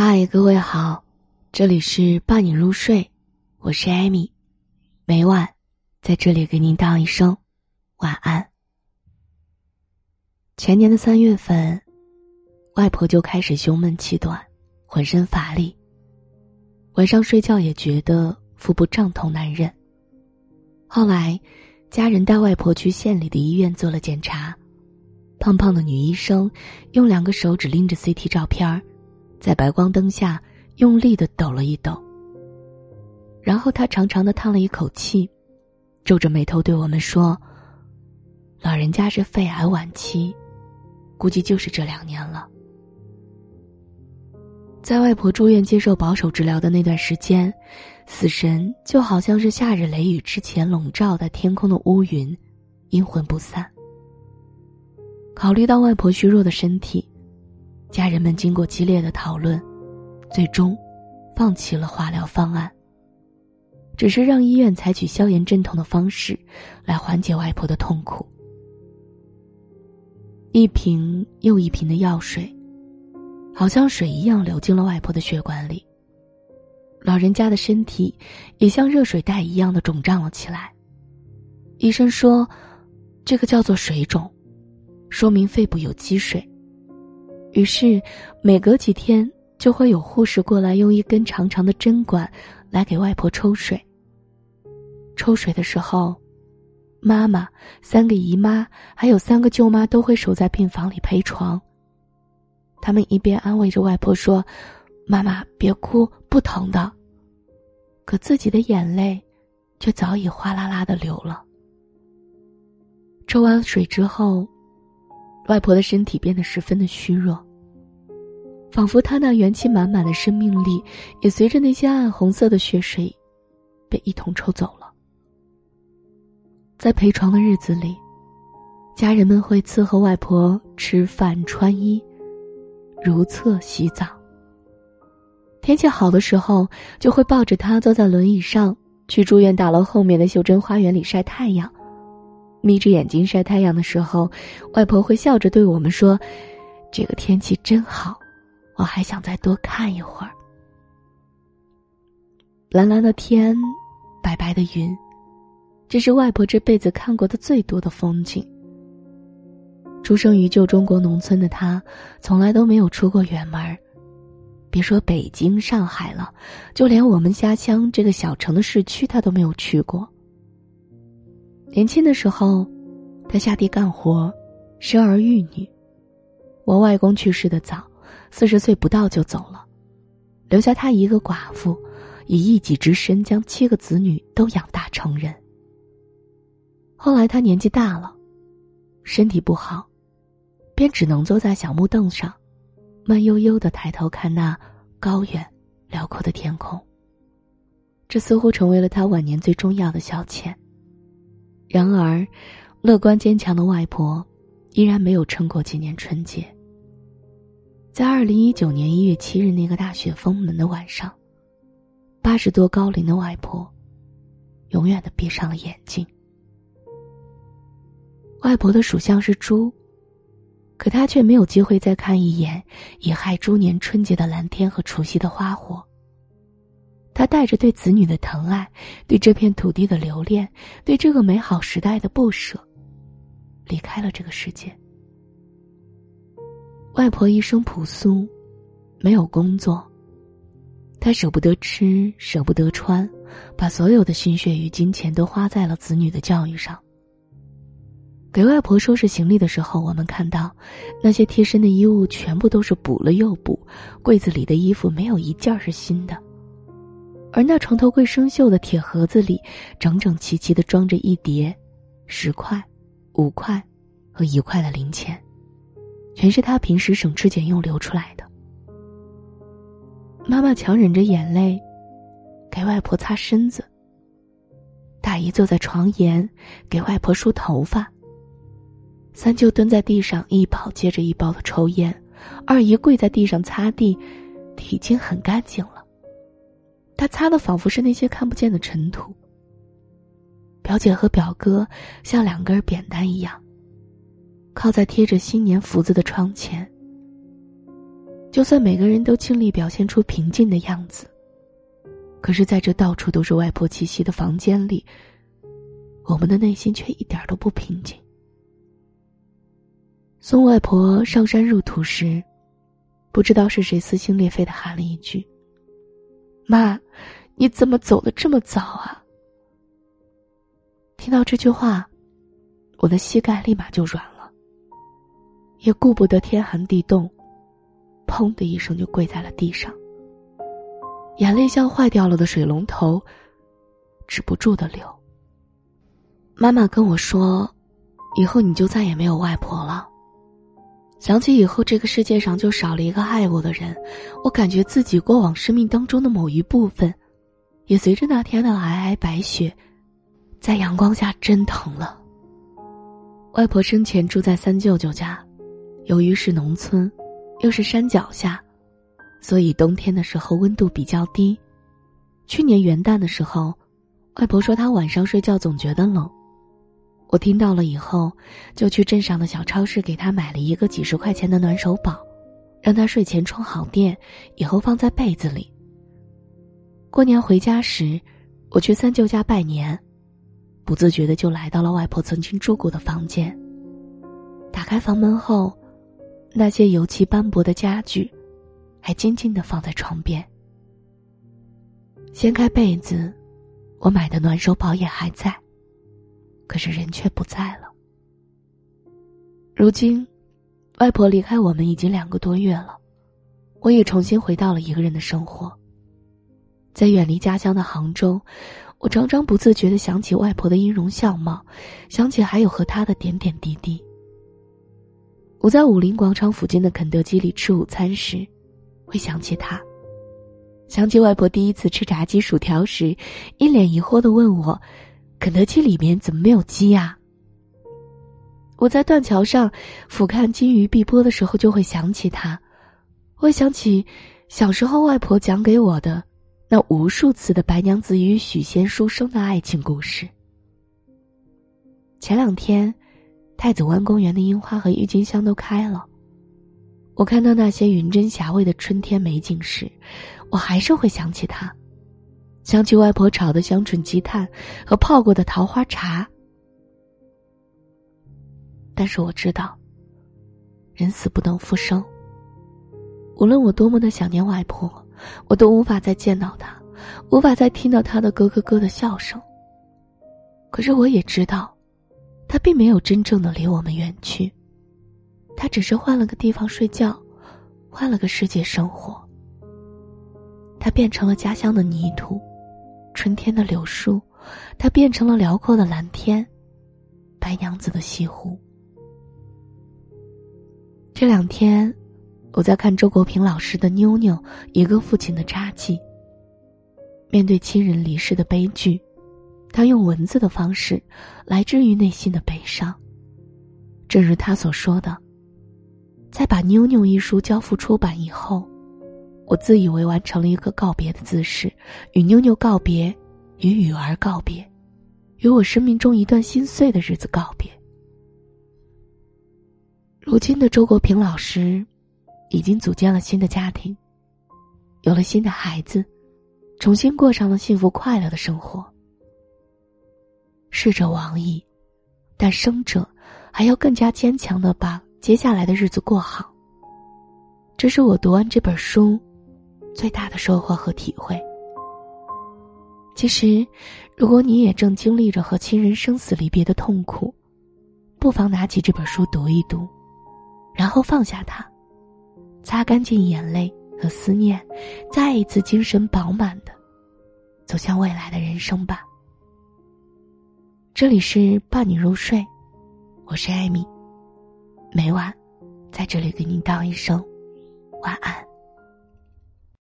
嗨，各位好，这里是伴你入睡，我是艾米，每晚在这里给您道一声晚安。前年的三月份，外婆就开始胸闷气短，浑身乏力，晚上睡觉也觉得腹部胀痛难忍。后来，家人带外婆去县里的医院做了检查，胖胖的女医生用两个手指拎着 CT 照片儿。在白光灯下，用力的抖了一抖。然后他长长的叹了一口气，皱着眉头对我们说：“老人家是肺癌晚期，估计就是这两年了。”在外婆住院接受保守治疗的那段时间，死神就好像是夏日雷雨之前笼罩在天空的乌云，阴魂不散。考虑到外婆虚弱的身体。家人们经过激烈的讨论，最终放弃了化疗方案。只是让医院采取消炎镇痛的方式，来缓解外婆的痛苦。一瓶又一瓶的药水，好像水一样流进了外婆的血管里。老人家的身体也像热水袋一样的肿胀了起来。医生说，这个叫做水肿，说明肺部有积水。于是，每隔几天就会有护士过来，用一根长长的针管来给外婆抽水。抽水的时候，妈妈、三个姨妈还有三个舅妈都会守在病房里陪床。他们一边安慰着外婆说：“妈妈别哭，不疼的。”可自己的眼泪，却早已哗啦啦的流了。抽完水之后。外婆的身体变得十分的虚弱，仿佛她那元气满满的生命力也随着那些暗红色的血水，被一同抽走了。在陪床的日子里，家人们会伺候外婆吃饭、穿衣、如厕、洗澡。天气好的时候，就会抱着她坐在轮椅上，去住院大楼后面的秀珍花园里晒太阳。眯着眼睛晒太阳的时候，外婆会笑着对我们说：“这个天气真好，我还想再多看一会儿。”蓝蓝的天，白白的云，这是外婆这辈子看过的最多的风景。出生于旧中国农村的她，从来都没有出过远门别说北京、上海了，就连我们家乡这个小城的市区，她都没有去过。年轻的时候，他下地干活，生儿育女。我外公去世的早，四十岁不到就走了，留下他一个寡妇，以一己之身将七个子女都养大成人。后来他年纪大了，身体不好，便只能坐在小木凳上，慢悠悠的抬头看那高远辽阔的天空。这似乎成为了他晚年最重要的消遣。然而，乐观坚强的外婆依然没有撑过今年春节。在二零一九年一月七日那个大雪封门的晚上，八十多高龄的外婆永远的闭上了眼睛。外婆的属相是猪，可她却没有机会再看一眼已亥猪年春节的蓝天和除夕的花火。他带着对子女的疼爱，对这片土地的留恋，对这个美好时代的不舍，离开了这个世界。外婆一生朴素，没有工作。她舍不得吃，舍不得穿，把所有的心血与金钱都花在了子女的教育上。给外婆收拾行李的时候，我们看到，那些贴身的衣物全部都是补了又补，柜子里的衣服没有一件是新的。而那床头柜生锈的铁盒子里，整整齐齐的装着一叠十块、五块和一块的零钱，全是他平时省吃俭用留出来的。妈妈强忍着眼泪，给外婆擦身子。大姨坐在床沿，给外婆梳头发。三舅蹲在地上一包接着一包的抽烟，二姨跪在地上擦地，已经很干净了。他擦的仿佛是那些看不见的尘土。表姐和表哥像两根扁担一样，靠在贴着新年福字的窗前。就算每个人都尽力表现出平静的样子，可是在这到处都是外婆气息的房间里，我们的内心却一点都不平静。送外婆上山入土时，不知道是谁撕心裂肺的喊了一句：“妈，你怎么走的这么早啊？”听到这句话，我的膝盖立马就软了，也顾不得天寒地冻。砰的一声，就跪在了地上。眼泪像坏掉了的水龙头，止不住的流。妈妈跟我说：“以后你就再也没有外婆了。”想起以后这个世界上就少了一个爱我的人，我感觉自己过往生命当中的某一部分，也随着那天的皑皑白雪，在阳光下蒸腾了。外婆生前住在三舅舅家，由于是农村。又是山脚下，所以冬天的时候温度比较低。去年元旦的时候，外婆说她晚上睡觉总觉得冷。我听到了以后，就去镇上的小超市给他买了一个几十块钱的暖手宝，让他睡前充好电，以后放在被子里。过年回家时，我去三舅家拜年，不自觉的就来到了外婆曾经住过的房间。打开房门后。那些油漆斑驳的家具，还静静的放在床边。掀开被子，我买的暖手宝也还在，可是人却不在了。如今，外婆离开我们已经两个多月了，我也重新回到了一个人的生活。在远离家乡的杭州，我常常不自觉的想起外婆的音容笑貌，想起还有和她的点点滴滴。我在武林广场附近的肯德基里吃午餐时，会想起他，想起外婆第一次吃炸鸡薯条时，一脸疑惑的问我：“肯德基里面怎么没有鸡呀？”我在断桥上俯瞰金鱼碧波的时候，就会想起他，会想起小时候外婆讲给我的那无数次的白娘子与许仙书生的爱情故事。前两天。太子湾公园的樱花和郁金香都开了，我看到那些云蒸霞蔚的春天美景时，我还是会想起他，想起外婆炒的香椿鸡蛋和泡过的桃花茶。但是我知道，人死不能复生。无论我多么的想念外婆，我都无法再见到她，无法再听到她的咯咯咯的笑声。可是我也知道。他并没有真正的离我们远去，他只是换了个地方睡觉，换了个世界生活。他变成了家乡的泥土，春天的柳树，它变成了辽阔的蓝天，白娘子的西湖。这两天，我在看周国平老师的《妞妞：一个父亲的札记》。面对亲人离世的悲剧。他用文字的方式，来治愈内心的悲伤。正如他所说的，在把《妞妞》一书交付出版以后，我自以为完成了一个告别的姿势，与妞妞告别，与雨儿告别，与我生命中一段心碎的日子告别。如今的周国平老师，已经组建了新的家庭，有了新的孩子，重新过上了幸福快乐的生活。逝者亡矣，但生者还要更加坚强的把接下来的日子过好。这是我读完这本书最大的收获和体会。其实，如果你也正经历着和亲人生死离别的痛苦，不妨拿起这本书读一读，然后放下它，擦干净眼泪和思念，再一次精神饱满的走向未来的人生吧。这里是伴你入睡，我是艾米，每晚在这里给您道一声晚安。